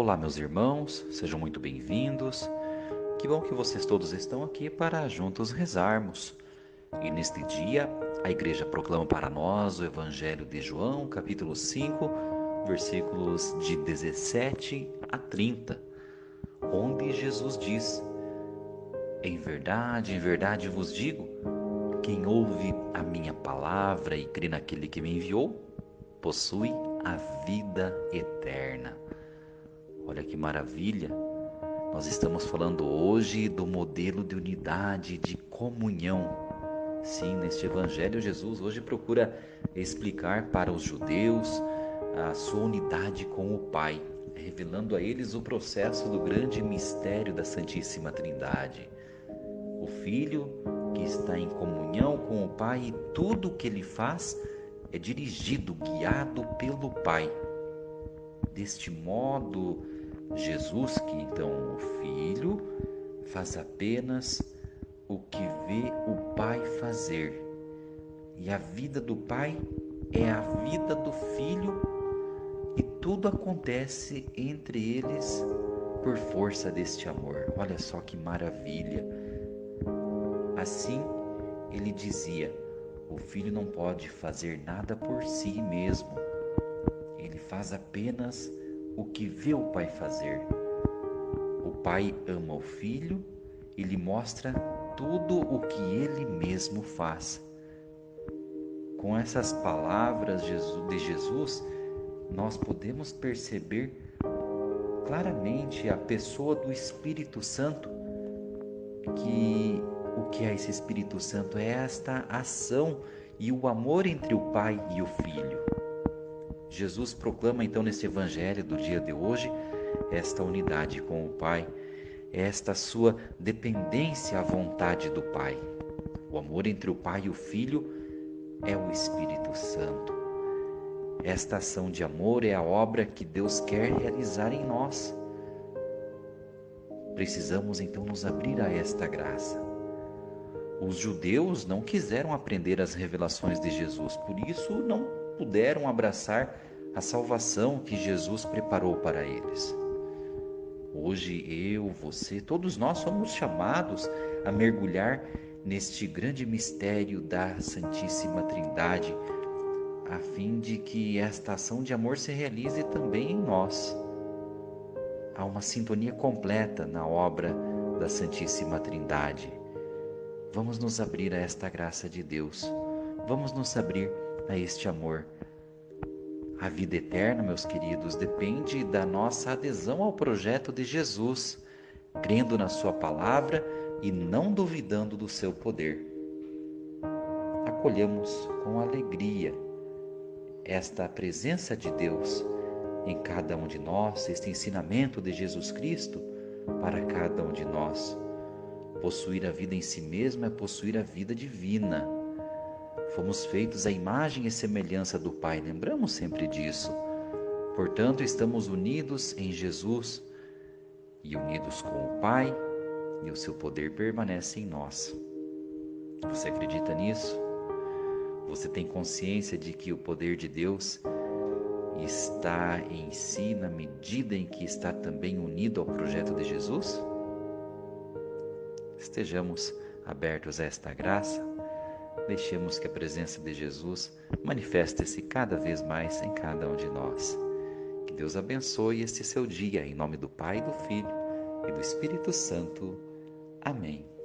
Olá, meus irmãos, sejam muito bem-vindos. Que bom que vocês todos estão aqui para juntos rezarmos. E neste dia, a igreja proclama para nós o Evangelho de João, capítulo 5, versículos de 17 a 30, onde Jesus diz: Em verdade, em verdade vos digo, quem ouve a minha palavra e crê naquele que me enviou, possui a vida eterna. Olha que maravilha! Nós estamos falando hoje do modelo de unidade, de comunhão. Sim, neste Evangelho, Jesus hoje procura explicar para os judeus a sua unidade com o Pai, revelando a eles o processo do grande mistério da Santíssima Trindade. O Filho que está em comunhão com o Pai e tudo o que ele faz é dirigido, guiado pelo Pai. Deste modo, Jesus, que então o Filho, faz apenas o que vê o Pai fazer. E a vida do Pai é a vida do Filho, e tudo acontece entre eles por força deste amor. Olha só que maravilha! Assim, ele dizia: o filho não pode fazer nada por si mesmo. Ele faz apenas o que vê o pai fazer. O pai ama o filho e lhe mostra tudo o que ele mesmo faz. Com essas palavras de Jesus, nós podemos perceber claramente a pessoa do Espírito Santo, que o que é esse Espírito Santo? É esta ação e o amor entre o Pai e o Filho. Jesus proclama então nesse evangelho do dia de hoje esta unidade com o Pai, esta sua dependência à vontade do Pai. O amor entre o Pai e o Filho é o Espírito Santo. Esta ação de amor é a obra que Deus quer realizar em nós. Precisamos então nos abrir a esta graça. Os judeus não quiseram aprender as revelações de Jesus, por isso não puderam abraçar a salvação que Jesus preparou para eles. Hoje eu, você, todos nós somos chamados a mergulhar neste grande mistério da Santíssima Trindade, a fim de que esta ação de amor se realize também em nós. Há uma sintonia completa na obra da Santíssima Trindade. Vamos nos abrir a esta graça de Deus. Vamos nos abrir a este amor. A vida eterna, meus queridos, depende da nossa adesão ao projeto de Jesus, crendo na Sua palavra e não duvidando do seu poder. Acolhamos com alegria esta presença de Deus em cada um de nós, este ensinamento de Jesus Cristo para cada um de nós. Possuir a vida em si mesmo é possuir a vida divina. Fomos feitos à imagem e semelhança do Pai, lembramos sempre disso. Portanto, estamos unidos em Jesus e unidos com o Pai, e o seu poder permanece em nós. Você acredita nisso? Você tem consciência de que o poder de Deus está em si na medida em que está também unido ao projeto de Jesus? Estejamos abertos a esta graça, deixemos que a presença de Jesus manifeste-se cada vez mais em cada um de nós. Que Deus abençoe este seu dia, em nome do Pai, do Filho e do Espírito Santo. Amém.